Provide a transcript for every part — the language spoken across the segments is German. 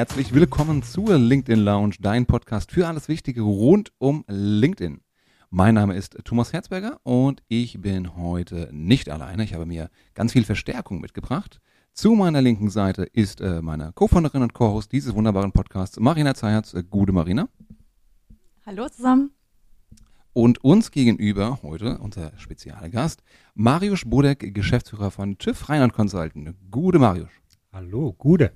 herzlich willkommen zur LinkedIn Lounge, dein Podcast für alles Wichtige rund um LinkedIn. Mein Name ist Thomas Herzberger und ich bin heute nicht alleine. Ich habe mir ganz viel Verstärkung mitgebracht. Zu meiner linken Seite ist äh, meine Co-Founderin und Co-Host dieses wunderbaren Podcasts, Marina Zeyerz. Äh, gute Marina. Hallo zusammen. Und uns gegenüber heute unser Spezialgast, Mariusz Bodek, Geschäftsführer von TÜV Rheinland Consulting. Gute Mariusz. Hallo, Gute.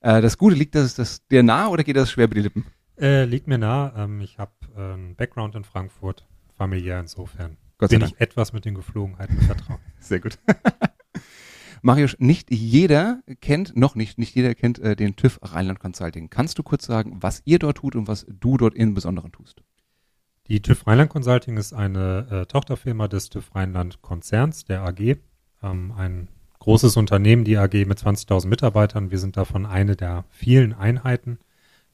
Äh, das Gute liegt das, das dir nah oder geht das schwer über die Lippen? Äh, liegt mir nah. Ähm, ich habe äh, einen Background in Frankfurt, familiär insofern. Gott sei bin Dank. ich etwas mit den Geflogenheiten vertraut. Sehr gut. Marius, nicht jeder kennt, noch nicht, nicht jeder kennt äh, den TÜV Rheinland Consulting. Kannst du kurz sagen, was ihr dort tut und was du dort im Besonderen tust? Die TÜV Rheinland Consulting ist eine äh, Tochterfirma des TÜV Rheinland Konzerns, der AG. Ähm, ein großes Unternehmen, die AG mit 20.000 Mitarbeitern. Wir sind davon eine der vielen Einheiten,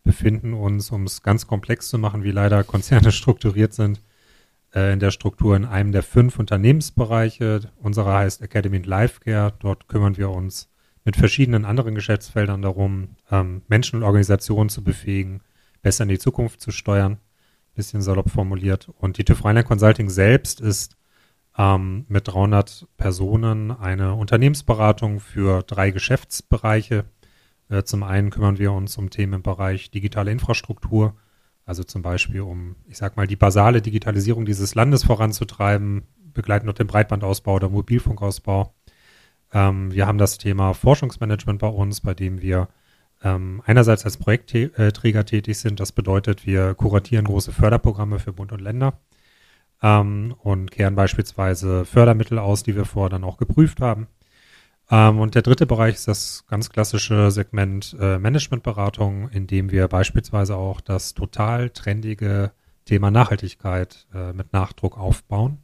befinden uns, um es ganz komplex zu machen, wie leider Konzerne strukturiert sind, äh, in der Struktur in einem der fünf Unternehmensbereiche. Unsere heißt Academy and Life Care. Dort kümmern wir uns mit verschiedenen anderen Geschäftsfeldern darum, ähm, Menschen und Organisationen zu befähigen, besser in die Zukunft zu steuern. Bisschen salopp formuliert. Und die TÜV Rheinland Consulting selbst ist ähm, mit 300 Personen eine Unternehmensberatung für drei Geschäftsbereiche. Äh, zum einen kümmern wir uns um Themen im Bereich digitale Infrastruktur, also zum Beispiel um, ich sag mal, die basale Digitalisierung dieses Landes voranzutreiben, begleiten dort den Breitbandausbau oder Mobilfunkausbau. Ähm, wir haben das Thema Forschungsmanagement bei uns, bei dem wir ähm, einerseits als Projektträger tätig sind. Das bedeutet, wir kuratieren große Förderprogramme für Bund und Länder ähm, und kehren beispielsweise Fördermittel aus, die wir vorher dann auch geprüft haben. Ähm, und der dritte Bereich ist das ganz klassische Segment äh, Managementberatung, in dem wir beispielsweise auch das total trendige Thema Nachhaltigkeit äh, mit Nachdruck aufbauen.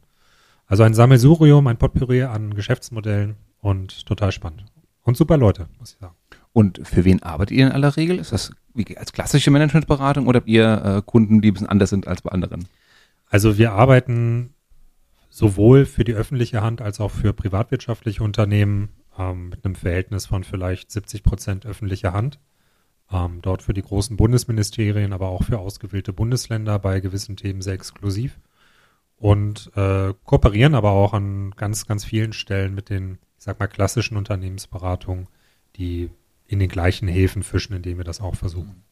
Also ein Sammelsurium, ein Potpourri an Geschäftsmodellen und total spannend. Und super Leute, muss ich sagen. Und für wen arbeitet ihr in aller Regel? Ist das wie, als klassische Managementberatung oder habt ihr äh, Kunden, die ein bisschen anders sind als bei anderen? Also wir arbeiten sowohl für die öffentliche Hand als auch für privatwirtschaftliche Unternehmen ähm, mit einem Verhältnis von vielleicht 70 Prozent öffentlicher Hand. Ähm, dort für die großen Bundesministerien, aber auch für ausgewählte Bundesländer bei gewissen Themen sehr exklusiv. Und äh, kooperieren aber auch an ganz, ganz vielen Stellen mit den, ich sag mal, klassischen Unternehmensberatungen, die in den gleichen Häfen fischen, indem wir das auch versuchen.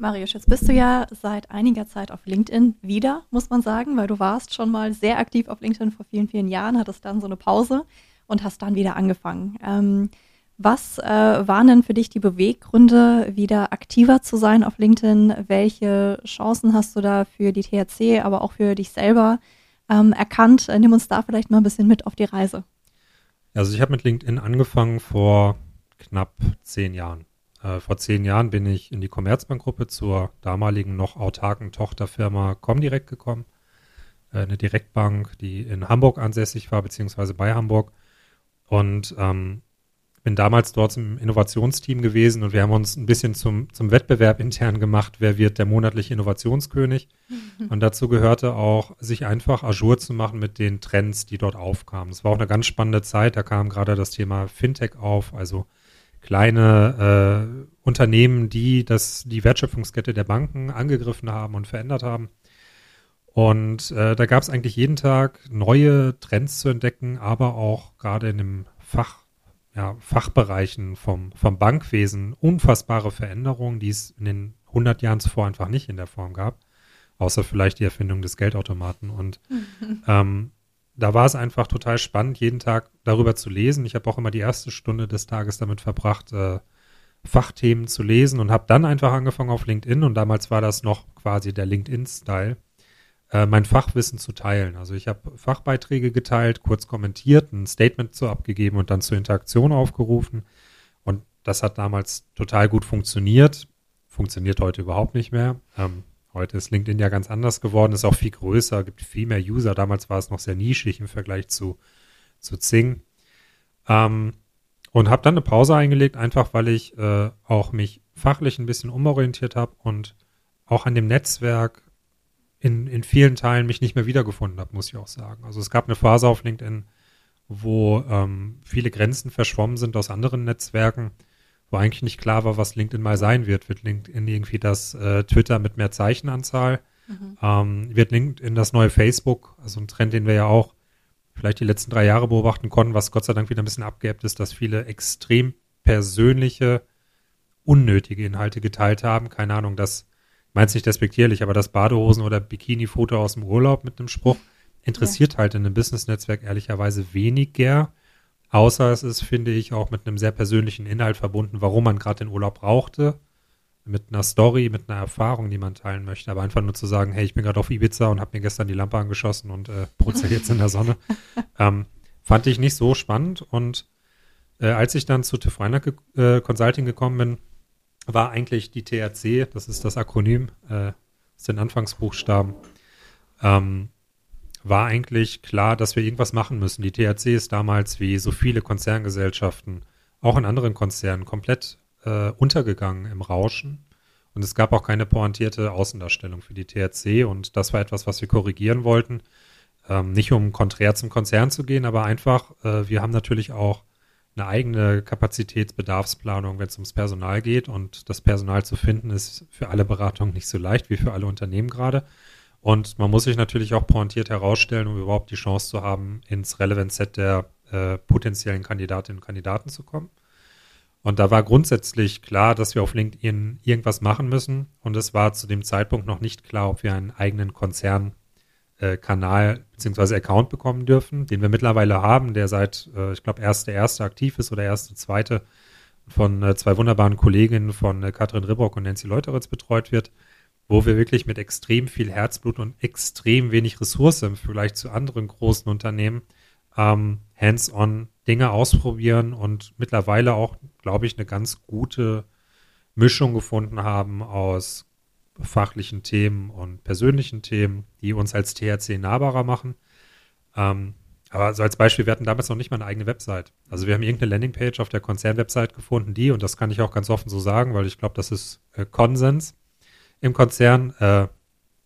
Marius, jetzt bist du ja seit einiger Zeit auf LinkedIn wieder, muss man sagen, weil du warst schon mal sehr aktiv auf LinkedIn vor vielen, vielen Jahren, hattest dann so eine Pause und hast dann wieder angefangen. Ähm, was äh, waren denn für dich die Beweggründe, wieder aktiver zu sein auf LinkedIn? Welche Chancen hast du da für die THC, aber auch für dich selber ähm, erkannt? Nimm uns da vielleicht mal ein bisschen mit auf die Reise. Also ich habe mit LinkedIn angefangen vor knapp zehn Jahren. Äh, vor zehn Jahren bin ich in die Commerzbank-Gruppe zur damaligen noch autarken Tochterfirma Comdirect gekommen. Äh, eine Direktbank, die in Hamburg ansässig war, beziehungsweise bei Hamburg. Und ähm, bin damals dort im Innovationsteam gewesen und wir haben uns ein bisschen zum, zum Wettbewerb intern gemacht, wer wird der monatliche Innovationskönig. Und dazu gehörte auch, sich einfach Azure zu machen mit den Trends, die dort aufkamen. Es war auch eine ganz spannende Zeit, da kam gerade das Thema Fintech auf, also kleine äh, Unternehmen, die das, die Wertschöpfungskette der Banken angegriffen haben und verändert haben. Und äh, da gab es eigentlich jeden Tag neue Trends zu entdecken, aber auch gerade in dem Fach, ja, Fachbereichen vom, vom Bankwesen unfassbare Veränderungen, die es in den 100 Jahren zuvor einfach nicht in der Form gab, außer vielleicht die Erfindung des Geldautomaten. Und ähm, da war es einfach total spannend, jeden Tag darüber zu lesen. Ich habe auch immer die erste Stunde des Tages damit verbracht, äh, Fachthemen zu lesen und habe dann einfach angefangen auf LinkedIn und damals war das noch quasi der LinkedIn-Style, äh, mein Fachwissen zu teilen. Also ich habe Fachbeiträge geteilt, kurz kommentiert, ein Statement zu abgegeben und dann zur Interaktion aufgerufen. Und das hat damals total gut funktioniert. Funktioniert heute überhaupt nicht mehr. Ähm, Heute ist LinkedIn ja ganz anders geworden, ist auch viel größer, gibt viel mehr User. Damals war es noch sehr nischig im Vergleich zu, zu Zing. Ähm, und habe dann eine Pause eingelegt, einfach weil ich äh, auch mich fachlich ein bisschen umorientiert habe und auch an dem Netzwerk in, in vielen Teilen mich nicht mehr wiedergefunden habe, muss ich auch sagen. Also es gab eine Phase auf LinkedIn, wo ähm, viele Grenzen verschwommen sind aus anderen Netzwerken wo eigentlich nicht klar war, was LinkedIn mal sein wird. Wird LinkedIn irgendwie das äh, Twitter mit mehr Zeichenanzahl? Mhm. Ähm, wird LinkedIn das neue Facebook? Also ein Trend, den wir ja auch vielleicht die letzten drei Jahre beobachten konnten, was Gott sei Dank wieder ein bisschen abgeebbt ist, dass viele extrem persönliche, unnötige Inhalte geteilt haben. Keine Ahnung, das meint nicht despektierlich, aber das Badehosen- oder Bikini-Foto aus dem Urlaub mit einem Spruch interessiert ja. halt in einem Business-Netzwerk ehrlicherweise weniger. Außer es ist, finde ich, auch mit einem sehr persönlichen Inhalt verbunden, warum man gerade den Urlaub brauchte. Mit einer Story, mit einer Erfahrung, die man teilen möchte. Aber einfach nur zu sagen, hey, ich bin gerade auf Ibiza und habe mir gestern die Lampe angeschossen und äh, brutzel jetzt in der Sonne. ähm, fand ich nicht so spannend. Und äh, als ich dann zu TÜV Rheinland äh, Consulting gekommen bin, war eigentlich die TRC, das ist das Akronym, äh, das sind Anfangsbuchstaben, ähm, war eigentlich klar, dass wir irgendwas machen müssen. Die THC ist damals wie so viele Konzerngesellschaften, auch in anderen Konzernen, komplett äh, untergegangen im Rauschen. Und es gab auch keine pointierte Außendarstellung für die THC. Und das war etwas, was wir korrigieren wollten. Ähm, nicht um konträr zum Konzern zu gehen, aber einfach, äh, wir haben natürlich auch eine eigene Kapazitätsbedarfsplanung, wenn es ums Personal geht. Und das Personal zu finden ist für alle Beratungen nicht so leicht wie für alle Unternehmen gerade. Und man muss sich natürlich auch pointiert herausstellen, um überhaupt die Chance zu haben, ins Relevant Set der äh, potenziellen Kandidatinnen und Kandidaten zu kommen. Und da war grundsätzlich klar, dass wir auf LinkedIn irgendwas machen müssen. Und es war zu dem Zeitpunkt noch nicht klar, ob wir einen eigenen Konzernkanal äh, bzw. Account bekommen dürfen, den wir mittlerweile haben, der seit, äh, ich glaube, erste erste aktiv ist oder erste zweite von äh, zwei wunderbaren Kolleginnen von äh, Katrin Ribrock und Nancy Leuteritz betreut wird wo wir wirklich mit extrem viel Herzblut und extrem wenig Ressource im Vergleich zu anderen großen Unternehmen ähm, hands-on Dinge ausprobieren und mittlerweile auch, glaube ich, eine ganz gute Mischung gefunden haben aus fachlichen Themen und persönlichen Themen, die uns als THC nahbarer machen. Ähm, aber so als Beispiel, wir hatten damals noch nicht mal eine eigene Website. Also wir haben irgendeine Landingpage auf der Konzernwebsite gefunden, die, und das kann ich auch ganz offen so sagen, weil ich glaube, das ist äh, Konsens, im Konzern äh,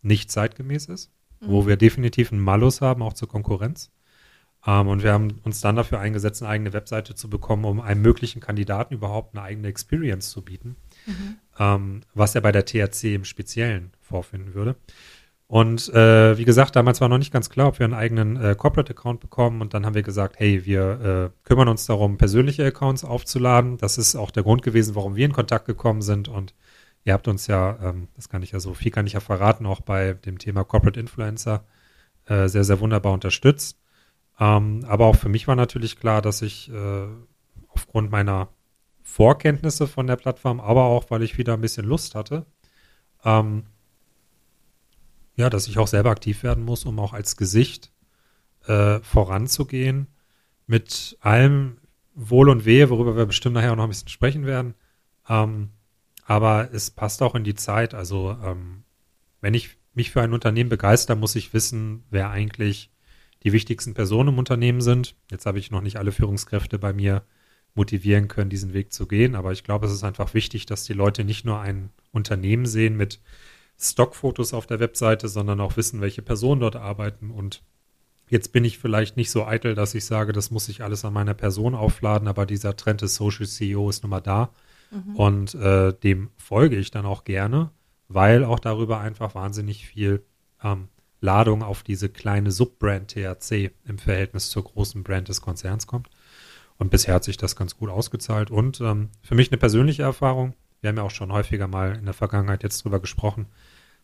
nicht zeitgemäß ist, mhm. wo wir definitiv einen Malus haben, auch zur Konkurrenz. Ähm, und wir haben uns dann dafür eingesetzt, eine eigene Webseite zu bekommen, um einem möglichen Kandidaten überhaupt eine eigene Experience zu bieten, mhm. ähm, was er bei der THC im Speziellen vorfinden würde. Und äh, wie gesagt, damals war noch nicht ganz klar, ob wir einen eigenen äh, Corporate-Account bekommen. Und dann haben wir gesagt, hey, wir äh, kümmern uns darum, persönliche Accounts aufzuladen. Das ist auch der Grund gewesen, warum wir in Kontakt gekommen sind. Und Ihr habt uns ja, ähm, das kann ich ja so, viel kann ich ja verraten, auch bei dem Thema Corporate Influencer äh, sehr, sehr wunderbar unterstützt. Ähm, aber auch für mich war natürlich klar, dass ich äh, aufgrund meiner Vorkenntnisse von der Plattform, aber auch, weil ich wieder ein bisschen Lust hatte, ähm, ja, dass ich auch selber aktiv werden muss, um auch als Gesicht äh, voranzugehen mit allem Wohl und Wehe, worüber wir bestimmt nachher auch noch ein bisschen sprechen werden. Ähm, aber es passt auch in die Zeit. Also ähm, wenn ich mich für ein Unternehmen begeister, muss ich wissen, wer eigentlich die wichtigsten Personen im Unternehmen sind. Jetzt habe ich noch nicht alle Führungskräfte bei mir motivieren können, diesen Weg zu gehen. Aber ich glaube, es ist einfach wichtig, dass die Leute nicht nur ein Unternehmen sehen mit Stockfotos auf der Webseite, sondern auch wissen, welche Personen dort arbeiten. Und jetzt bin ich vielleicht nicht so eitel, dass ich sage, das muss ich alles an meiner Person aufladen, aber dieser Trend des Social CEO ist nun mal da. Mhm. Und äh, dem folge ich dann auch gerne, weil auch darüber einfach wahnsinnig viel ähm, Ladung auf diese kleine Subbrand THC im Verhältnis zur großen Brand des Konzerns kommt. Und bisher hat sich das ganz gut ausgezahlt. Und ähm, für mich eine persönliche Erfahrung. Wir haben ja auch schon häufiger mal in der Vergangenheit jetzt drüber gesprochen.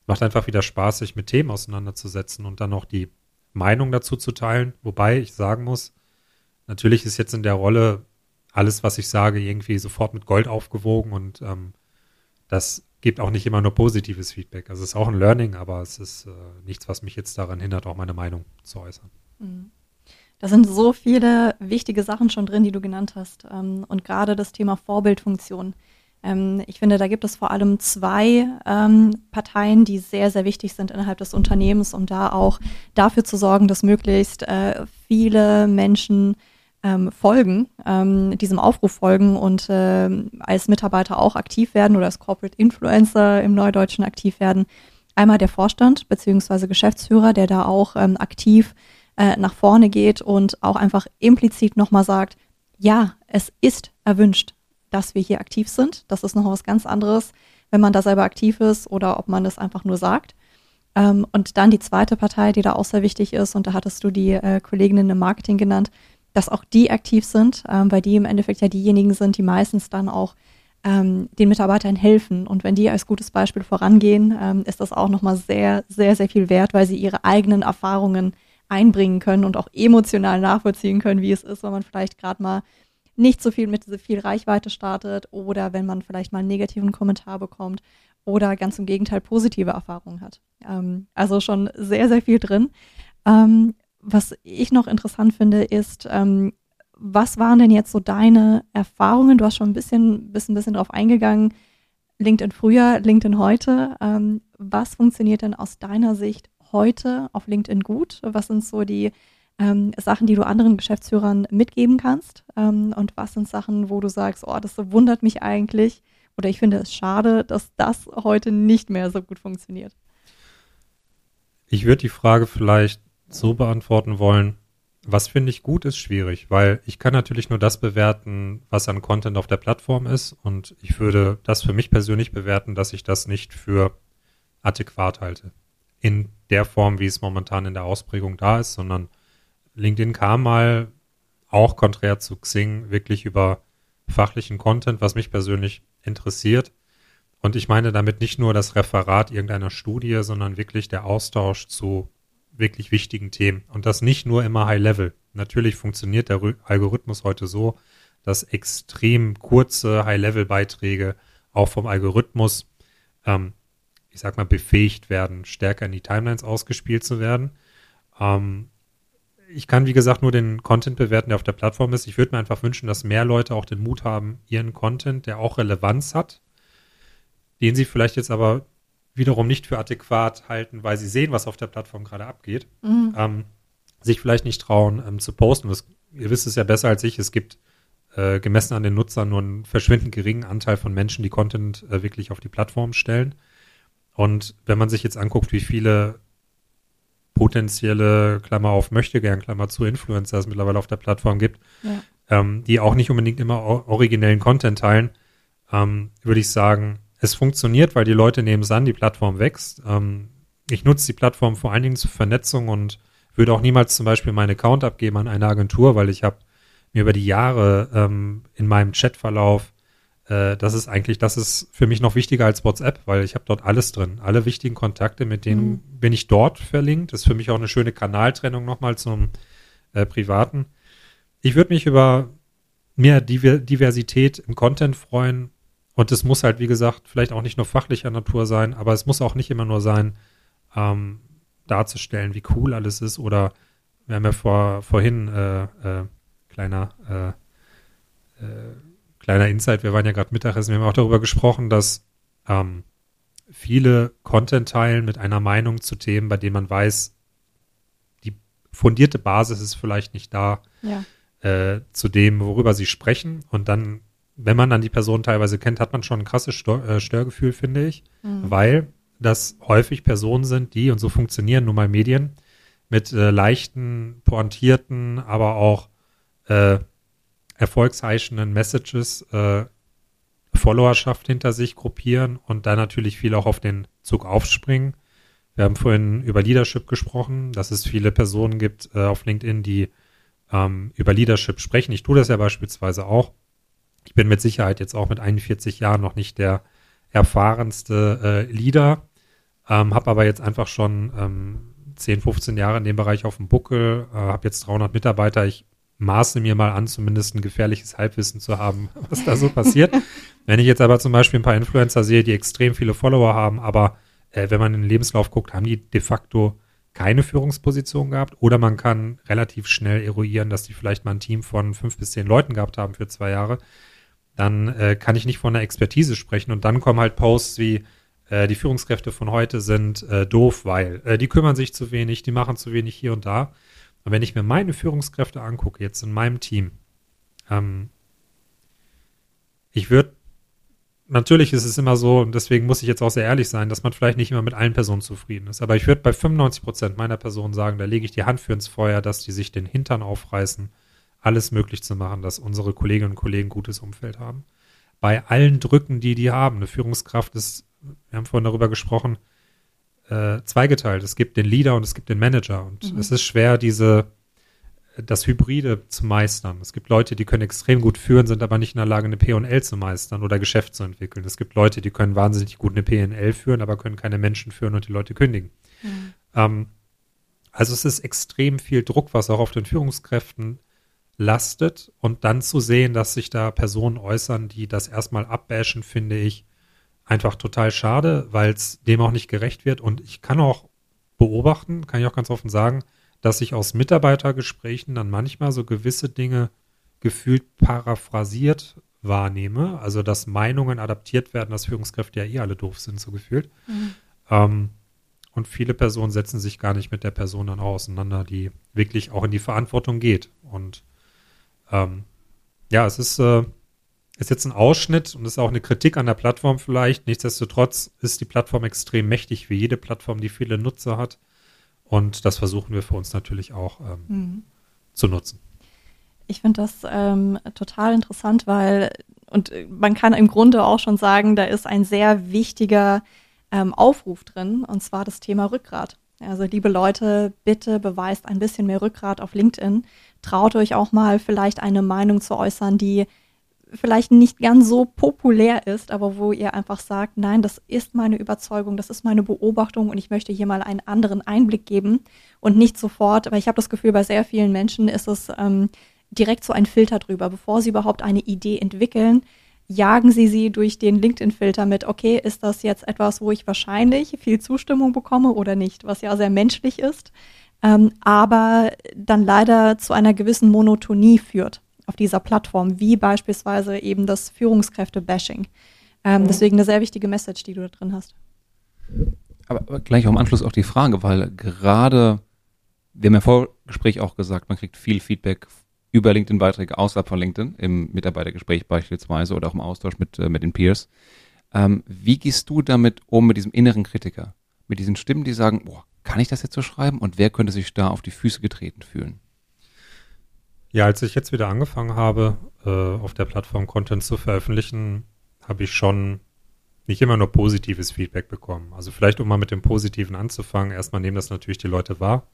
Macht einfach wieder Spaß, sich mit Themen auseinanderzusetzen und dann auch die Meinung dazu zu teilen. Wobei ich sagen muss, natürlich ist jetzt in der Rolle alles, was ich sage, irgendwie sofort mit Gold aufgewogen und ähm, das gibt auch nicht immer nur positives Feedback. Also es ist auch ein Learning, aber es ist äh, nichts, was mich jetzt daran hindert, auch meine Meinung zu äußern. Mhm. Da sind so viele wichtige Sachen schon drin, die du genannt hast. Ähm, und gerade das Thema Vorbildfunktion. Ähm, ich finde, da gibt es vor allem zwei ähm, Parteien, die sehr, sehr wichtig sind innerhalb des Unternehmens, um da auch dafür zu sorgen, dass möglichst äh, viele Menschen ähm, folgen, ähm, diesem Aufruf folgen und ähm, als Mitarbeiter auch aktiv werden oder als Corporate Influencer im Neudeutschen aktiv werden. Einmal der Vorstand beziehungsweise Geschäftsführer, der da auch ähm, aktiv äh, nach vorne geht und auch einfach implizit nochmal sagt, ja, es ist erwünscht. dass wir hier aktiv sind. Das ist noch was ganz anderes, wenn man da selber aktiv ist oder ob man es einfach nur sagt. Ähm, und dann die zweite Partei, die da auch sehr wichtig ist, und da hattest du die äh, Kolleginnen im Marketing genannt, dass auch die aktiv sind, ähm, weil die im Endeffekt ja diejenigen sind, die meistens dann auch ähm, den Mitarbeitern helfen. Und wenn die als gutes Beispiel vorangehen, ähm, ist das auch nochmal sehr, sehr, sehr viel wert, weil sie ihre eigenen Erfahrungen einbringen können und auch emotional nachvollziehen können, wie es ist, wenn man vielleicht gerade mal nicht so viel mit so viel Reichweite startet oder wenn man vielleicht mal einen negativen Kommentar bekommt oder ganz im Gegenteil positive Erfahrungen hat. Ähm, also schon sehr, sehr viel drin. Ähm, was ich noch interessant finde, ist, ähm, was waren denn jetzt so deine Erfahrungen? Du hast schon ein bisschen, bist ein bisschen drauf eingegangen. LinkedIn früher, LinkedIn heute. Ähm, was funktioniert denn aus deiner Sicht heute auf LinkedIn gut? Was sind so die ähm, Sachen, die du anderen Geschäftsführern mitgeben kannst? Ähm, und was sind Sachen, wo du sagst, oh, das wundert mich eigentlich oder ich finde es schade, dass das heute nicht mehr so gut funktioniert? Ich würde die Frage vielleicht so beantworten wollen, was finde ich gut, ist schwierig, weil ich kann natürlich nur das bewerten, was an Content auf der Plattform ist. Und ich würde das für mich persönlich bewerten, dass ich das nicht für adäquat halte. In der Form, wie es momentan in der Ausprägung da ist, sondern LinkedIn kam mal auch konträr zu Xing wirklich über fachlichen Content, was mich persönlich interessiert. Und ich meine damit nicht nur das Referat irgendeiner Studie, sondern wirklich der Austausch zu wirklich wichtigen Themen. Und das nicht nur immer High Level. Natürlich funktioniert der Algorithmus heute so, dass extrem kurze High-Level-Beiträge auch vom Algorithmus, ähm, ich sag mal, befähigt werden, stärker in die Timelines ausgespielt zu werden. Ähm, ich kann, wie gesagt, nur den Content bewerten, der auf der Plattform ist. Ich würde mir einfach wünschen, dass mehr Leute auch den Mut haben, ihren Content, der auch Relevanz hat, den sie vielleicht jetzt aber wiederum nicht für adäquat halten, weil sie sehen, was auf der Plattform gerade abgeht, mhm. ähm, sich vielleicht nicht trauen ähm, zu posten. Das, ihr wisst es ja besser als ich, es gibt äh, gemessen an den Nutzern nur einen verschwindend geringen Anteil von Menschen, die Content äh, wirklich auf die Plattform stellen. Und wenn man sich jetzt anguckt, wie viele potenzielle, Klammer auf, möchte gern, Klammer zu, Influencer es mittlerweile auf der Plattform gibt, ja. ähm, die auch nicht unbedingt immer originellen Content teilen, ähm, würde ich sagen, es funktioniert, weil die Leute nehmen es an, die Plattform wächst. Ähm, ich nutze die Plattform vor allen Dingen zur Vernetzung und würde auch niemals zum Beispiel meinen Account abgeben an eine Agentur, weil ich habe mir über die Jahre ähm, in meinem Chatverlauf, äh, das ist eigentlich, das ist für mich noch wichtiger als WhatsApp, weil ich habe dort alles drin. Alle wichtigen Kontakte, mit denen mhm. bin ich dort verlinkt. Das ist für mich auch eine schöne Kanaltrennung nochmal zum äh, Privaten. Ich würde mich über mehr Diversität im Content freuen und es muss halt, wie gesagt, vielleicht auch nicht nur fachlicher Natur sein, aber es muss auch nicht immer nur sein, ähm, darzustellen, wie cool alles ist. Oder wir haben ja vor, vorhin äh, äh, kleiner äh, äh kleiner Insight, wir waren ja gerade Mittagessen, wir haben auch darüber gesprochen, dass ähm, viele Content teilen mit einer Meinung zu Themen, bei denen man weiß, die fundierte Basis ist vielleicht nicht da ja. äh, zu dem, worüber sie sprechen. Und dann wenn man dann die Person teilweise kennt, hat man schon ein krasses Stör, äh, Störgefühl, finde ich, mhm. weil das häufig Personen sind, die, und so funktionieren nun mal Medien, mit äh, leichten, pointierten, aber auch äh, erfolgsheischenden Messages äh, Followerschaft hinter sich gruppieren und dann natürlich viel auch auf den Zug aufspringen. Wir haben vorhin über Leadership gesprochen, dass es viele Personen gibt äh, auf LinkedIn, die ähm, über Leadership sprechen. Ich tue das ja beispielsweise auch. Ich bin mit Sicherheit jetzt auch mit 41 Jahren noch nicht der erfahrenste äh, Leader, ähm, habe aber jetzt einfach schon ähm, 10, 15 Jahre in dem Bereich auf dem Buckel, äh, habe jetzt 300 Mitarbeiter. Ich maße mir mal an, zumindest ein gefährliches Halbwissen zu haben, was da so passiert. Wenn ich jetzt aber zum Beispiel ein paar Influencer sehe, die extrem viele Follower haben, aber äh, wenn man in den Lebenslauf guckt, haben die de facto keine Führungsposition gehabt oder man kann relativ schnell eruieren, dass die vielleicht mal ein Team von fünf bis zehn Leuten gehabt haben für zwei Jahre dann äh, kann ich nicht von einer Expertise sprechen. Und dann kommen halt Posts wie, äh, die Führungskräfte von heute sind äh, doof, weil äh, die kümmern sich zu wenig, die machen zu wenig hier und da. Und wenn ich mir meine Führungskräfte angucke, jetzt in meinem Team, ähm, ich würde, natürlich ist es immer so, und deswegen muss ich jetzt auch sehr ehrlich sein, dass man vielleicht nicht immer mit allen Personen zufrieden ist. Aber ich würde bei 95 Prozent meiner Personen sagen, da lege ich die Hand für ins Feuer, dass die sich den Hintern aufreißen alles möglich zu machen, dass unsere Kolleginnen und Kollegen ein gutes Umfeld haben. bei allen Drücken, die die haben. Eine Führungskraft ist, wir haben vorhin darüber gesprochen, äh, zweigeteilt. Es gibt den Leader und es gibt den Manager. Und mhm. es ist schwer, diese, das Hybride zu meistern. Es gibt Leute, die können extrem gut führen, sind aber nicht in der Lage, eine P&L zu meistern oder Geschäft zu entwickeln. Es gibt Leute, die können wahnsinnig gut eine P&L führen, aber können keine Menschen führen und die Leute kündigen. Mhm. Ähm, also es ist extrem viel Druck, was auch auf den Führungskräften lastet und dann zu sehen, dass sich da Personen äußern, die das erstmal abbashen, finde ich einfach total schade, weil es dem auch nicht gerecht wird. Und ich kann auch beobachten, kann ich auch ganz offen sagen, dass ich aus Mitarbeitergesprächen dann manchmal so gewisse Dinge gefühlt paraphrasiert wahrnehme. Also, dass Meinungen adaptiert werden, dass Führungskräfte ja eh alle doof sind, so gefühlt. Mhm. Ähm, und viele Personen setzen sich gar nicht mit der Person dann auseinander, die wirklich auch in die Verantwortung geht. Und ähm, ja, es ist, äh, ist jetzt ein Ausschnitt und ist auch eine Kritik an der Plattform vielleicht. Nichtsdestotrotz ist die Plattform extrem mächtig, wie jede Plattform, die viele Nutzer hat. Und das versuchen wir für uns natürlich auch ähm, mhm. zu nutzen. Ich finde das ähm, total interessant, weil, und man kann im Grunde auch schon sagen, da ist ein sehr wichtiger ähm, Aufruf drin, und zwar das Thema Rückgrat. Also liebe Leute, bitte beweist ein bisschen mehr Rückgrat auf LinkedIn. Traut euch auch mal vielleicht eine Meinung zu äußern, die vielleicht nicht ganz so populär ist, aber wo ihr einfach sagt, nein, das ist meine Überzeugung, das ist meine Beobachtung und ich möchte hier mal einen anderen Einblick geben und nicht sofort, weil ich habe das Gefühl, bei sehr vielen Menschen ist es ähm, direkt so ein Filter drüber, bevor sie überhaupt eine Idee entwickeln, jagen sie sie durch den LinkedIn-Filter mit, okay, ist das jetzt etwas, wo ich wahrscheinlich viel Zustimmung bekomme oder nicht, was ja sehr menschlich ist, ähm, aber dann leider zu einer gewissen Monotonie führt auf dieser Plattform, wie beispielsweise eben das Führungskräfte-Bashing. Ähm, mhm. Deswegen eine sehr wichtige Message, die du da drin hast. Aber, aber gleich auch im Anschluss auch die Frage, weil gerade, wir haben ja vor Gespräch auch gesagt, man kriegt viel Feedback über LinkedIn-Beiträge außerhalb von LinkedIn, im Mitarbeitergespräch beispielsweise oder auch im Austausch mit, äh, mit den Peers. Ähm, wie gehst du damit um, mit diesem inneren Kritiker? Mit diesen Stimmen, die sagen, boah, kann ich das jetzt so schreiben? Und wer könnte sich da auf die Füße getreten fühlen? Ja, als ich jetzt wieder angefangen habe, äh, auf der Plattform Content zu veröffentlichen, habe ich schon nicht immer nur positives Feedback bekommen. Also vielleicht, um mal mit dem Positiven anzufangen, erstmal nehmen das natürlich die Leute wahr.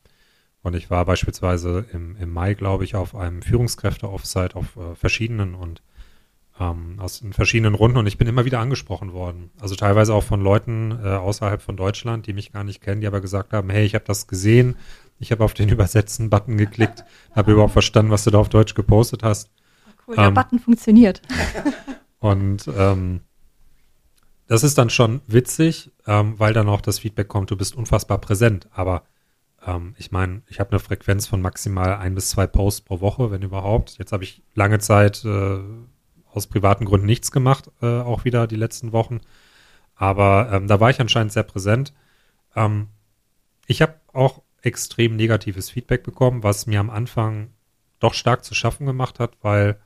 Und ich war beispielsweise im, im Mai, glaube ich, auf einem Führungskräfte-Offsite auf äh, verschiedenen und ähm, aus verschiedenen Runden und ich bin immer wieder angesprochen worden. Also teilweise auch von Leuten äh, außerhalb von Deutschland, die mich gar nicht kennen, die aber gesagt haben, hey, ich habe das gesehen, ich habe auf den Übersetzen-Button geklickt, habe überhaupt verstanden, was du da auf Deutsch gepostet hast. Cool, der ähm, Button funktioniert. und ähm, das ist dann schon witzig, ähm, weil dann auch das Feedback kommt, du bist unfassbar präsent. Aber ähm, ich meine, ich habe eine Frequenz von maximal ein bis zwei Posts pro Woche, wenn überhaupt. Jetzt habe ich lange Zeit äh, aus privaten Gründen nichts gemacht, äh, auch wieder die letzten Wochen. Aber ähm, da war ich anscheinend sehr präsent. Ähm, ich habe auch extrem negatives Feedback bekommen, was mir am Anfang doch stark zu schaffen gemacht hat, weil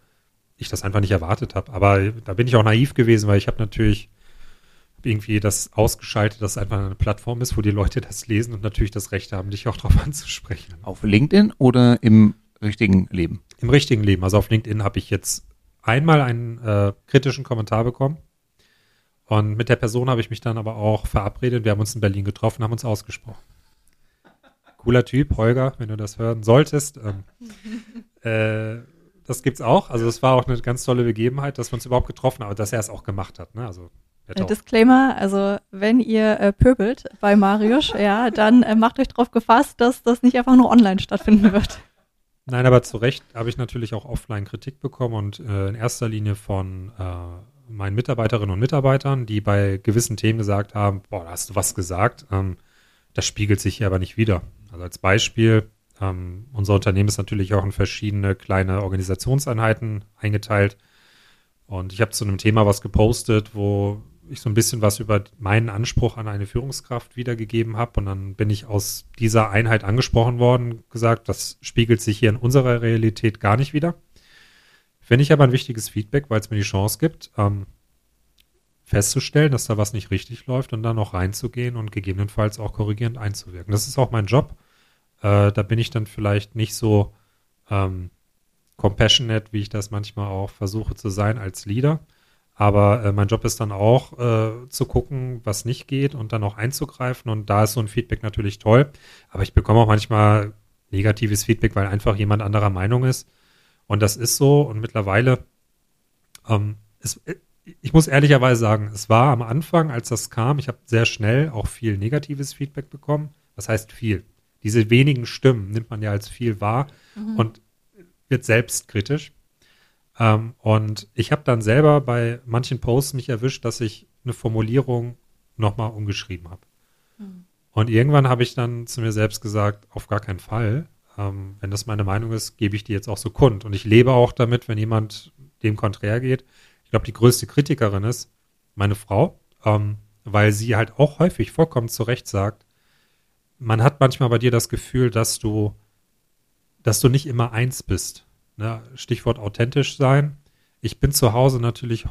ich das einfach nicht erwartet habe. Aber da bin ich auch naiv gewesen, weil ich habe natürlich irgendwie das ausgeschaltet, dass es einfach eine Plattform ist, wo die Leute das lesen und natürlich das Recht haben, dich auch darauf anzusprechen. Auf LinkedIn oder im richtigen Leben? Im richtigen Leben. Also auf LinkedIn habe ich jetzt einmal einen äh, kritischen Kommentar bekommen. Und mit der Person habe ich mich dann aber auch verabredet. Wir haben uns in Berlin getroffen, haben uns ausgesprochen. Cooler Typ, Holger, wenn du das hören solltest. Ähm, äh, das gibt's auch. Also es war auch eine ganz tolle Begebenheit, dass wir uns überhaupt getroffen haben, dass er es auch gemacht hat. Ne? Also äh, Disclaimer, also wenn ihr äh, pöbelt bei Marius, ja, dann äh, macht euch darauf gefasst, dass das nicht einfach nur online stattfinden wird. Nein, aber zu Recht habe ich natürlich auch offline Kritik bekommen und äh, in erster Linie von äh, meinen Mitarbeiterinnen und Mitarbeitern, die bei gewissen Themen gesagt haben, boah, da hast du was gesagt, ähm, das spiegelt sich hier aber nicht wieder. Also als Beispiel, ähm, unser Unternehmen ist natürlich auch in verschiedene kleine Organisationseinheiten eingeteilt und ich habe zu einem Thema was gepostet, wo ich so ein bisschen was über meinen Anspruch an eine Führungskraft wiedergegeben habe. Und dann bin ich aus dieser Einheit angesprochen worden, gesagt, das spiegelt sich hier in unserer Realität gar nicht wieder. Finde ich aber ein wichtiges Feedback, weil es mir die Chance gibt, ähm, festzustellen, dass da was nicht richtig läuft und dann noch reinzugehen und gegebenenfalls auch korrigierend einzuwirken. Das ist auch mein Job. Äh, da bin ich dann vielleicht nicht so ähm, compassionate, wie ich das manchmal auch versuche zu sein als Leader. Aber äh, mein Job ist dann auch äh, zu gucken, was nicht geht und dann auch einzugreifen. Und da ist so ein Feedback natürlich toll. Aber ich bekomme auch manchmal negatives Feedback, weil einfach jemand anderer Meinung ist. Und das ist so. Und mittlerweile, ähm, es, äh, ich muss ehrlicherweise sagen, es war am Anfang, als das kam, ich habe sehr schnell auch viel negatives Feedback bekommen. Was heißt viel? Diese wenigen Stimmen nimmt man ja als viel wahr mhm. und wird selbstkritisch. Ähm, und ich habe dann selber bei manchen Posts mich erwischt, dass ich eine Formulierung nochmal umgeschrieben habe. Mhm. Und irgendwann habe ich dann zu mir selbst gesagt, auf gar keinen Fall. Ähm, wenn das meine Meinung ist, gebe ich die jetzt auch so kund. Und ich lebe auch damit, wenn jemand dem konträr geht. Ich glaube, die größte Kritikerin ist meine Frau, ähm, weil sie halt auch häufig vollkommen zu Recht sagt, man hat manchmal bei dir das Gefühl, dass du, dass du nicht immer eins bist. Ne? Stichwort authentisch sein. Ich bin zu Hause natürlich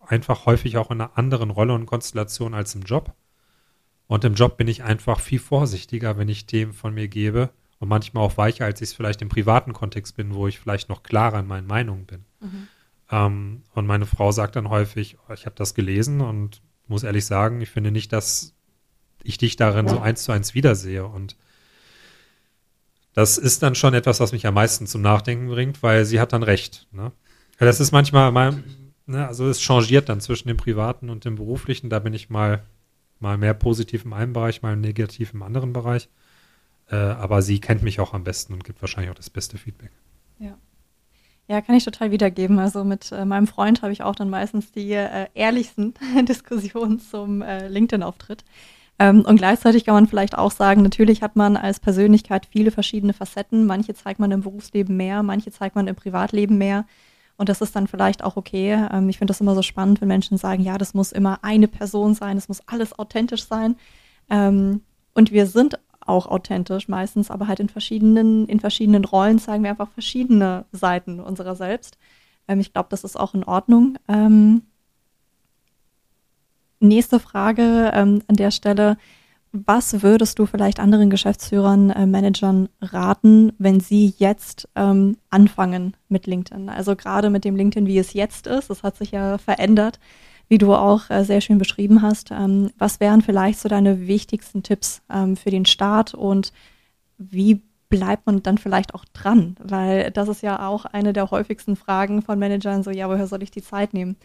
einfach häufig auch in einer anderen Rolle und Konstellation als im Job. Und im Job bin ich einfach viel vorsichtiger, wenn ich Themen von mir gebe und manchmal auch weicher, als ich es vielleicht im privaten Kontext bin, wo ich vielleicht noch klarer in meinen Meinungen bin. Mhm. Ähm, und meine Frau sagt dann häufig, oh, ich habe das gelesen und muss ehrlich sagen, ich finde nicht, dass ich dich darin so eins zu eins wiedersehe. Und das ist dann schon etwas, was mich am meisten zum Nachdenken bringt, weil sie hat dann recht. Ne? Das ist manchmal, mal, ne, also es changiert dann zwischen dem Privaten und dem Beruflichen. Da bin ich mal, mal mehr positiv im einen Bereich, mal negativ im anderen Bereich. Äh, aber sie kennt mich auch am besten und gibt wahrscheinlich auch das beste Feedback. Ja. Ja, kann ich total wiedergeben. Also mit äh, meinem Freund habe ich auch dann meistens die äh, ehrlichsten Diskussionen zum äh, LinkedIn-Auftritt. Ähm, und gleichzeitig kann man vielleicht auch sagen, natürlich hat man als Persönlichkeit viele verschiedene Facetten. Manche zeigt man im Berufsleben mehr, manche zeigt man im Privatleben mehr. Und das ist dann vielleicht auch okay. Ähm, ich finde das immer so spannend, wenn Menschen sagen, ja, das muss immer eine Person sein, es muss alles authentisch sein. Ähm, und wir sind auch authentisch meistens, aber halt in verschiedenen, in verschiedenen Rollen zeigen wir einfach verschiedene Seiten unserer selbst. Ähm, ich glaube, das ist auch in Ordnung. Nächste Frage ähm, an der Stelle. Was würdest du vielleicht anderen Geschäftsführern, äh, Managern raten, wenn sie jetzt ähm, anfangen mit LinkedIn? Also gerade mit dem LinkedIn, wie es jetzt ist, das hat sich ja verändert, wie du auch äh, sehr schön beschrieben hast. Ähm, was wären vielleicht so deine wichtigsten Tipps ähm, für den Start und wie bleibt man dann vielleicht auch dran? Weil das ist ja auch eine der häufigsten Fragen von Managern, so ja, woher soll ich die Zeit nehmen?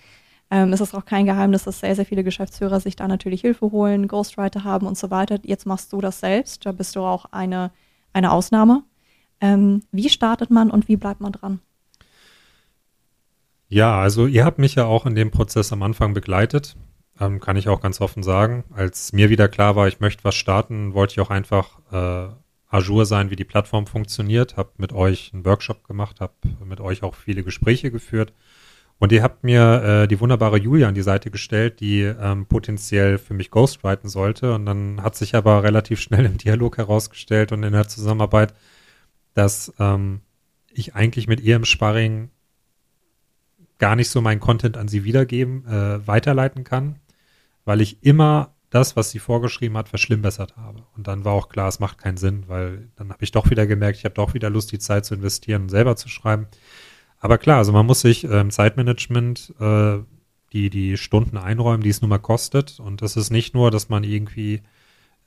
Ähm, es ist auch kein Geheimnis, dass sehr, sehr viele Geschäftsführer sich da natürlich Hilfe holen, Ghostwriter haben und so weiter. Jetzt machst du das selbst, da bist du auch eine, eine Ausnahme. Ähm, wie startet man und wie bleibt man dran? Ja, also ihr habt mich ja auch in dem Prozess am Anfang begleitet, ähm, kann ich auch ganz offen sagen. Als mir wieder klar war, ich möchte was starten, wollte ich auch einfach äh, Azure sein, wie die Plattform funktioniert, habe mit euch einen Workshop gemacht, habe mit euch auch viele Gespräche geführt und ihr habt mir äh, die wunderbare Julia an die Seite gestellt, die ähm, potenziell für mich ghostwriten sollte. Und dann hat sich aber relativ schnell im Dialog herausgestellt und in der Zusammenarbeit, dass ähm, ich eigentlich mit ihr im Sparring gar nicht so meinen Content an sie wiedergeben, äh, weiterleiten kann, weil ich immer das, was sie vorgeschrieben hat, verschlimmbessert habe. Und dann war auch klar, es macht keinen Sinn, weil dann habe ich doch wieder gemerkt, ich habe doch wieder Lust, die Zeit zu investieren und selber zu schreiben. Aber klar, also man muss sich ähm, Zeitmanagement äh, die, die Stunden einräumen, die es nun mal kostet. Und das ist nicht nur, dass man irgendwie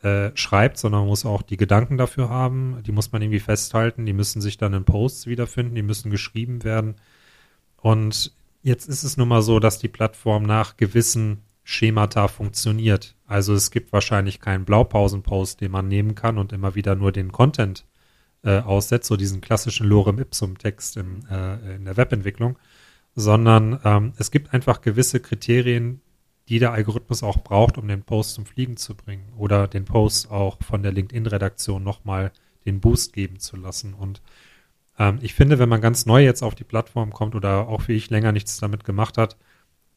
äh, schreibt, sondern man muss auch die Gedanken dafür haben. Die muss man irgendwie festhalten. Die müssen sich dann in Posts wiederfinden. Die müssen geschrieben werden. Und jetzt ist es nun mal so, dass die Plattform nach gewissen Schemata funktioniert. Also es gibt wahrscheinlich keinen Blaupausenpost, den man nehmen kann und immer wieder nur den Content äh, aussetzt, so diesen klassischen Lorem Ipsum-Text äh, in der Webentwicklung, sondern ähm, es gibt einfach gewisse Kriterien, die der Algorithmus auch braucht, um den Post zum Fliegen zu bringen oder den Post auch von der LinkedIn-Redaktion nochmal den Boost geben zu lassen. Und ähm, ich finde, wenn man ganz neu jetzt auf die Plattform kommt oder auch wie ich länger nichts damit gemacht hat,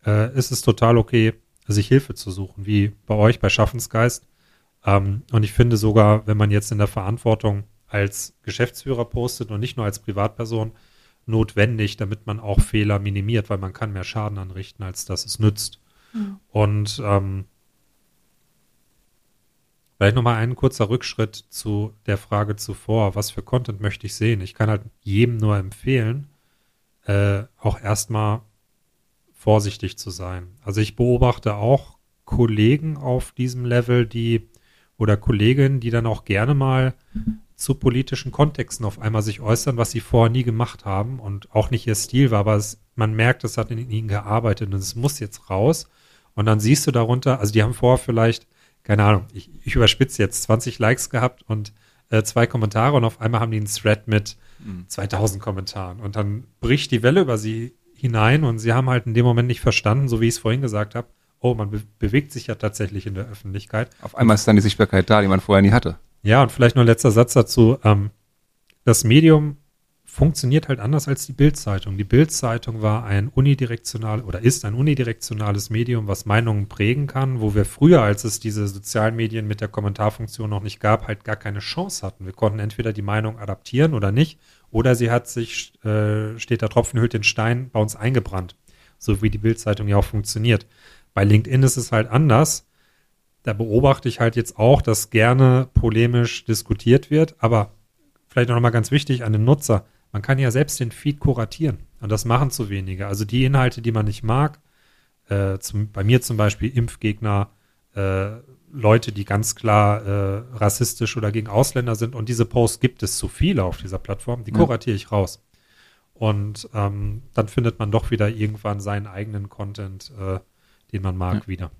äh, ist es total okay, sich Hilfe zu suchen, wie bei euch bei Schaffensgeist. Ähm, und ich finde sogar, wenn man jetzt in der Verantwortung als Geschäftsführer postet und nicht nur als Privatperson, notwendig, damit man auch Fehler minimiert, weil man kann mehr Schaden anrichten, als dass es nützt. Mhm. Und ähm, vielleicht nochmal ein kurzer Rückschritt zu der Frage zuvor, was für Content möchte ich sehen? Ich kann halt jedem nur empfehlen, äh, auch erstmal vorsichtig zu sein. Also ich beobachte auch Kollegen auf diesem Level, die oder Kolleginnen, die dann auch gerne mal zu politischen Kontexten auf einmal sich äußern, was sie vorher nie gemacht haben und auch nicht ihr Stil war, aber es, man merkt, es hat in ihnen gearbeitet und es muss jetzt raus. Und dann siehst du darunter, also die haben vorher vielleicht, keine Ahnung, ich, ich überspitze jetzt 20 Likes gehabt und äh, zwei Kommentare und auf einmal haben die einen Thread mit mhm. 2000 Kommentaren und dann bricht die Welle über sie hinein und sie haben halt in dem Moment nicht verstanden, so wie ich es vorhin gesagt habe, oh, man be bewegt sich ja tatsächlich in der Öffentlichkeit. Auf einmal ist dann die Sichtbarkeit da, die man vorher nie hatte. Ja, und vielleicht noch ein letzter Satz dazu. Ähm, das Medium funktioniert halt anders als die Bildzeitung. Die Bildzeitung war ein unidirektional oder ist ein unidirektionales Medium, was Meinungen prägen kann, wo wir früher, als es diese sozialen Medien mit der Kommentarfunktion noch nicht gab, halt gar keine Chance hatten. Wir konnten entweder die Meinung adaptieren oder nicht, oder sie hat sich, äh, steht der Tropfen hüllt den Stein, bei uns eingebrannt. So wie die Bildzeitung ja auch funktioniert. Bei LinkedIn ist es halt anders da beobachte ich halt jetzt auch, dass gerne polemisch diskutiert wird. Aber vielleicht noch mal ganz wichtig an den Nutzer. Man kann ja selbst den Feed kuratieren. Und das machen zu wenige. Also die Inhalte, die man nicht mag, äh, zum, bei mir zum Beispiel Impfgegner, äh, Leute, die ganz klar äh, rassistisch oder gegen Ausländer sind. Und diese Posts gibt es zu viele auf dieser Plattform. Die kuratiere ich raus. Und ähm, dann findet man doch wieder irgendwann seinen eigenen Content, äh, den man mag, ja. wieder.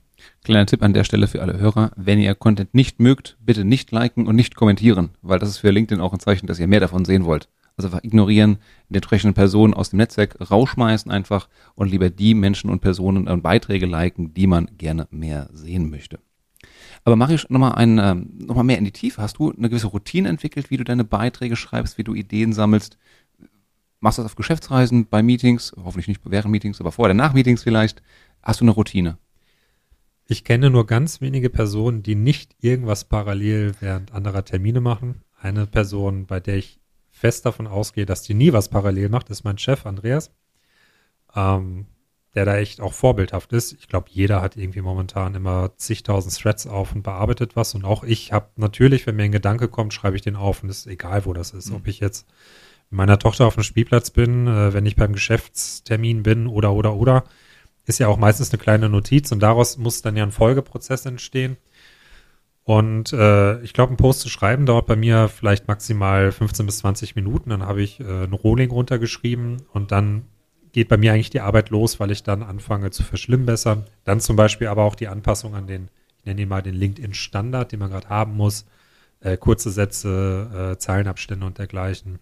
Kleiner Tipp an der Stelle für alle Hörer. Wenn ihr Content nicht mögt, bitte nicht liken und nicht kommentieren, weil das ist für LinkedIn auch ein Zeichen, dass ihr mehr davon sehen wollt. Also einfach ignorieren, die entsprechenden Personen aus dem Netzwerk rausschmeißen einfach und lieber die Menschen und Personen und Beiträge liken, die man gerne mehr sehen möchte. Aber mach ich nochmal ein, ähm, noch mal mehr in die Tiefe. Hast du eine gewisse Routine entwickelt, wie du deine Beiträge schreibst, wie du Ideen sammelst? Machst du das auf Geschäftsreisen, bei Meetings, hoffentlich nicht während Meetings, aber vor oder nach Meetings vielleicht? Hast du eine Routine? Ich kenne nur ganz wenige Personen, die nicht irgendwas parallel während anderer Termine machen. Eine Person, bei der ich fest davon ausgehe, dass die nie was parallel macht, ist mein Chef Andreas, ähm, der da echt auch vorbildhaft ist. Ich glaube, jeder hat irgendwie momentan immer zigtausend Threads auf und bearbeitet was. Und auch ich habe natürlich, wenn mir ein Gedanke kommt, schreibe ich den auf und es ist egal, wo das ist. Mhm. Ob ich jetzt mit meiner Tochter auf dem Spielplatz bin, äh, wenn ich beim Geschäftstermin bin oder, oder, oder ist ja auch meistens eine kleine Notiz und daraus muss dann ja ein Folgeprozess entstehen. Und äh, ich glaube, ein Post zu schreiben dauert bei mir vielleicht maximal 15 bis 20 Minuten. Dann habe ich äh, ein Rolling runtergeschrieben und dann geht bei mir eigentlich die Arbeit los, weil ich dann anfange zu verschlimmbessern. Dann zum Beispiel aber auch die Anpassung an den, ich nenne ihn mal den LinkedIn-Standard, den man gerade haben muss. Äh, kurze Sätze, äh, Zeilenabstände und dergleichen.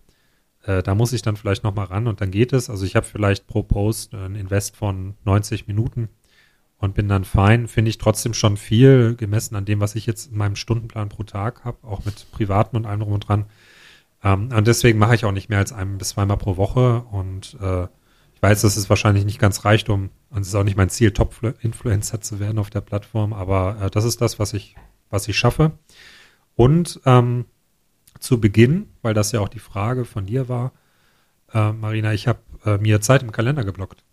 Äh, da muss ich dann vielleicht nochmal ran und dann geht es. Also ich habe vielleicht pro Post ein Invest von 90 Minuten und bin dann fein. Finde ich trotzdem schon viel, gemessen an dem, was ich jetzt in meinem Stundenplan pro Tag habe, auch mit Privaten und allem drum und dran. Ähm, und deswegen mache ich auch nicht mehr als ein bis zweimal pro Woche und äh, ich weiß, dass es wahrscheinlich nicht ganz reicht, um, und es ist auch nicht mein Ziel, Top-Influencer zu werden auf der Plattform, aber äh, das ist das, was ich, was ich schaffe. Und ähm, zu Beginn, weil das ja auch die Frage von dir war, äh, Marina, ich habe äh, mir Zeit im Kalender geblockt.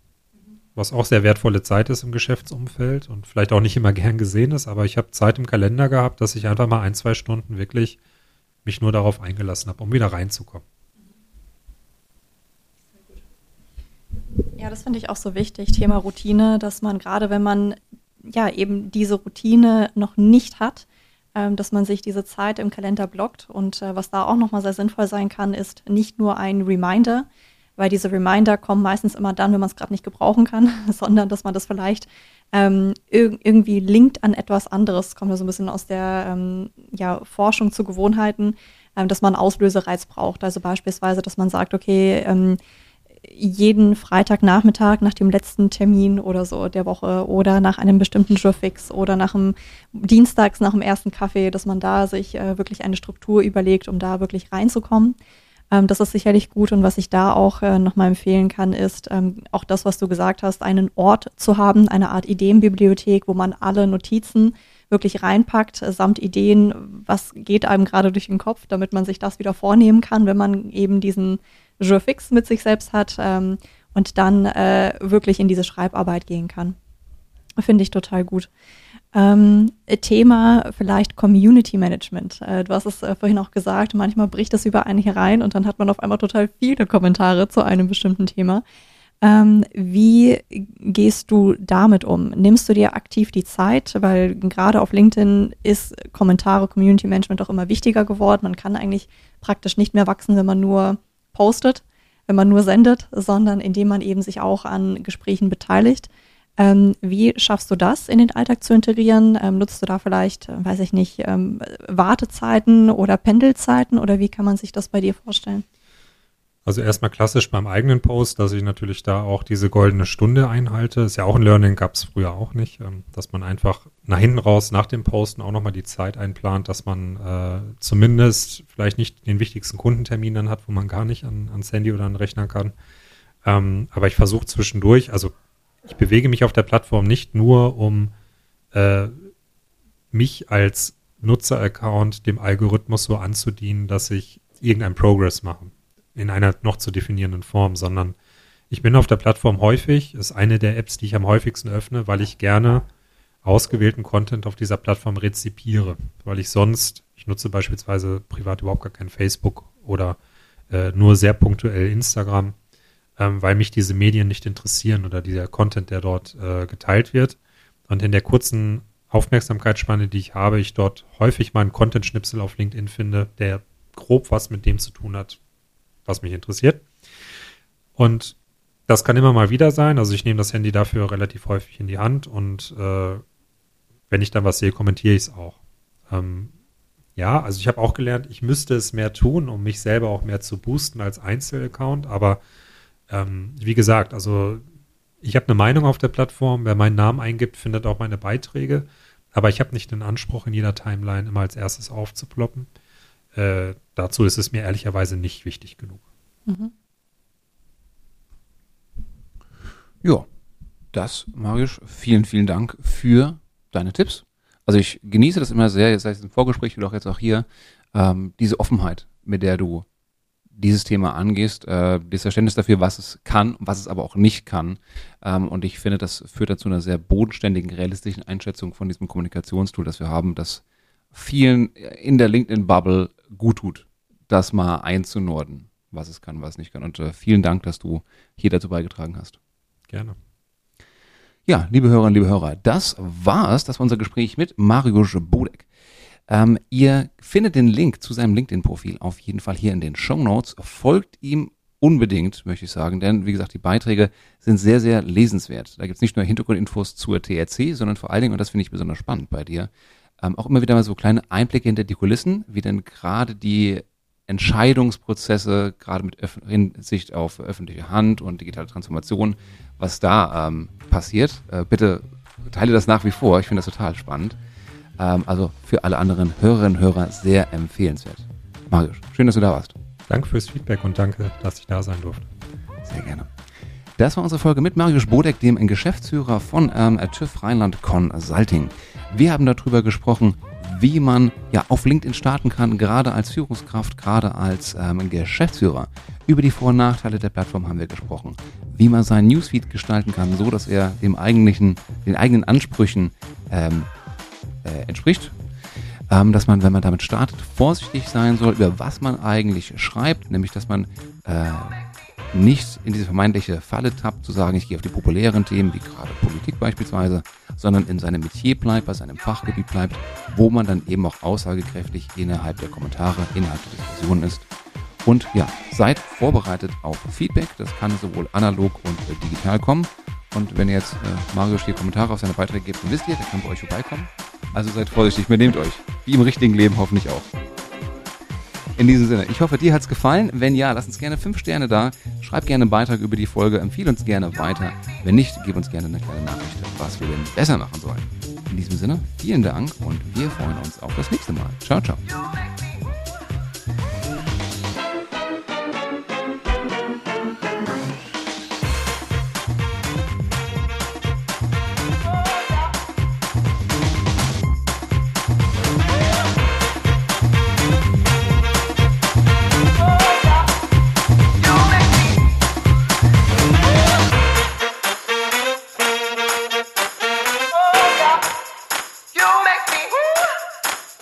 Was auch sehr wertvolle Zeit ist im Geschäftsumfeld und vielleicht auch nicht immer gern gesehen ist, aber ich habe Zeit im Kalender gehabt, dass ich einfach mal ein, zwei Stunden wirklich mich nur darauf eingelassen habe, um wieder reinzukommen. Ja, das finde ich auch so wichtig, Thema Routine, dass man gerade, wenn man ja eben diese Routine noch nicht hat, dass man sich diese Zeit im Kalender blockt. Und äh, was da auch nochmal sehr sinnvoll sein kann, ist nicht nur ein Reminder, weil diese Reminder kommen meistens immer dann, wenn man es gerade nicht gebrauchen kann, sondern dass man das vielleicht ähm, ir irgendwie linkt an etwas anderes. Kommt ja so ein bisschen aus der ähm, ja, Forschung zu Gewohnheiten, ähm, dass man Auslösereiz braucht. Also beispielsweise, dass man sagt, okay, ähm, jeden Freitagnachmittag nach dem letzten Termin oder so der Woche oder nach einem bestimmten Jurfix oder nach dem Dienstags nach dem ersten Kaffee, dass man da sich äh, wirklich eine Struktur überlegt, um da wirklich reinzukommen. Ähm, das ist sicherlich gut und was ich da auch äh, nochmal empfehlen kann, ist ähm, auch das, was du gesagt hast, einen Ort zu haben, eine Art Ideenbibliothek, wo man alle Notizen wirklich reinpackt, samt Ideen, was geht einem gerade durch den Kopf, damit man sich das wieder vornehmen kann, wenn man eben diesen Jour fix mit sich selbst hat ähm, und dann äh, wirklich in diese Schreibarbeit gehen kann. Finde ich total gut. Ähm, Thema vielleicht Community Management. Äh, du hast es äh, vorhin auch gesagt, manchmal bricht das über einen herein und dann hat man auf einmal total viele Kommentare zu einem bestimmten Thema. Ähm, wie gehst du damit um? Nimmst du dir aktiv die Zeit? Weil gerade auf LinkedIn ist Kommentare, Community Management auch immer wichtiger geworden. Man kann eigentlich praktisch nicht mehr wachsen, wenn man nur postet, wenn man nur sendet, sondern indem man eben sich auch an Gesprächen beteiligt. Ähm, wie schaffst du das in den Alltag zu integrieren? Ähm, nutzt du da vielleicht, äh, weiß ich nicht, ähm, Wartezeiten oder Pendelzeiten oder wie kann man sich das bei dir vorstellen? Also erstmal klassisch beim eigenen Post, dass ich natürlich da auch diese goldene Stunde einhalte. Ist ja auch ein Learning, gab es früher auch nicht, ähm, dass man einfach nach hinten raus, nach dem Posten auch nochmal die Zeit einplant, dass man äh, zumindest vielleicht nicht den wichtigsten Kundentermin dann hat, wo man gar nicht an, ans Handy oder an den Rechner kann. Ähm, aber ich versuche zwischendurch, also ich bewege mich auf der Plattform nicht nur, um äh, mich als Nutzer-Account dem Algorithmus so anzudienen, dass ich irgendein Progress mache in einer noch zu definierenden Form, sondern ich bin auf der Plattform häufig, ist eine der Apps, die ich am häufigsten öffne, weil ich gerne ausgewählten Content auf dieser Plattform rezipiere, weil ich sonst, ich nutze beispielsweise privat überhaupt gar kein Facebook oder äh, nur sehr punktuell Instagram, ähm, weil mich diese Medien nicht interessieren oder dieser Content, der dort äh, geteilt wird. Und in der kurzen Aufmerksamkeitsspanne, die ich habe, ich dort häufig mal einen Content-Schnipsel auf LinkedIn finde, der grob was mit dem zu tun hat, was mich interessiert. Und das kann immer mal wieder sein. Also ich nehme das Handy dafür relativ häufig in die Hand und äh, wenn ich dann was sehe, kommentiere ich es auch. Ähm, ja, also ich habe auch gelernt, ich müsste es mehr tun, um mich selber auch mehr zu boosten als Einzelaccount. Aber ähm, wie gesagt, also ich habe eine Meinung auf der Plattform. Wer meinen Namen eingibt, findet auch meine Beiträge. Aber ich habe nicht den Anspruch, in jeder Timeline immer als erstes aufzuploppen. Äh, dazu ist es mir ehrlicherweise nicht wichtig genug. Mhm. Ja, das, Marius, vielen, vielen Dank für deine Tipps. Also ich genieße das immer sehr, sei es im Vorgespräch oder auch jetzt auch hier, ähm, diese Offenheit, mit der du dieses Thema angehst, äh, das Verständnis dafür, was es kann, was es aber auch nicht kann. Ähm, und ich finde, das führt dazu einer sehr bodenständigen, realistischen Einschätzung von diesem Kommunikationstool, das wir haben, das vielen in der LinkedIn-Bubble gut tut, das mal einzunorden, was es kann, was es nicht kann. Und äh, vielen Dank, dass du hier dazu beigetragen hast. Gerne. Ja, liebe Hörerinnen, liebe Hörer, das war es. Das war unser Gespräch mit Mariusz Bodek. Ähm, ihr findet den Link zu seinem LinkedIn-Profil auf jeden Fall hier in den Show Notes. Folgt ihm unbedingt, möchte ich sagen, denn wie gesagt, die Beiträge sind sehr, sehr lesenswert. Da gibt es nicht nur Hintergrundinfos zur TRC, sondern vor allen Dingen, und das finde ich besonders spannend bei dir, ähm, auch immer wieder mal so kleine Einblicke hinter die Kulissen, wie denn gerade die Entscheidungsprozesse, gerade mit Öf Hinsicht auf öffentliche Hand und digitale Transformation, was da ähm, passiert. Äh, bitte teile das nach wie vor, ich finde das total spannend. Ähm, also für alle anderen Hörerinnen und Hörer sehr empfehlenswert. Marius, schön, dass du da warst. Danke fürs Feedback und danke, dass ich da sein durfte. Sehr gerne. Das war unsere Folge mit Marius Bodek, dem Geschäftsführer von ähm, TÜV Rheinland Consulting. Wir haben darüber gesprochen, wie man ja auf LinkedIn starten kann, gerade als Führungskraft, gerade als ähm, Geschäftsführer. Über die Vor- und Nachteile der Plattform haben wir gesprochen. Wie man seinen Newsfeed gestalten kann, so dass er dem eigentlichen, den eigenen Ansprüchen ähm, äh, entspricht. Ähm, dass man, wenn man damit startet, vorsichtig sein soll, über was man eigentlich schreibt, nämlich dass man äh, nicht in diese vermeintliche Falle tappt, zu sagen, ich gehe auf die populären Themen, wie gerade Politik beispielsweise, sondern in seinem Metier bleibt, bei seinem Fachgebiet bleibt, wo man dann eben auch aussagekräftig innerhalb der Kommentare, innerhalb der Diskussion ist. Und ja, seid vorbereitet auf Feedback. Das kann sowohl analog und äh, digital kommen. Und wenn ihr jetzt äh, Mario hier Kommentare auf seine Beiträge gebt, dann wisst ihr, der kann bei euch vorbeikommen. Also seid vorsichtig, übernehmt euch. Wie im richtigen Leben hoffentlich auch. In diesem Sinne, ich hoffe, dir hat es gefallen. Wenn ja, lass uns gerne 5 Sterne da. Schreib gerne einen Beitrag über die Folge, empfehle uns gerne weiter. Wenn nicht, gib uns gerne eine kleine Nachricht, was wir denn besser machen sollen. In diesem Sinne, vielen Dank und wir freuen uns auf das nächste Mal. Ciao, ciao.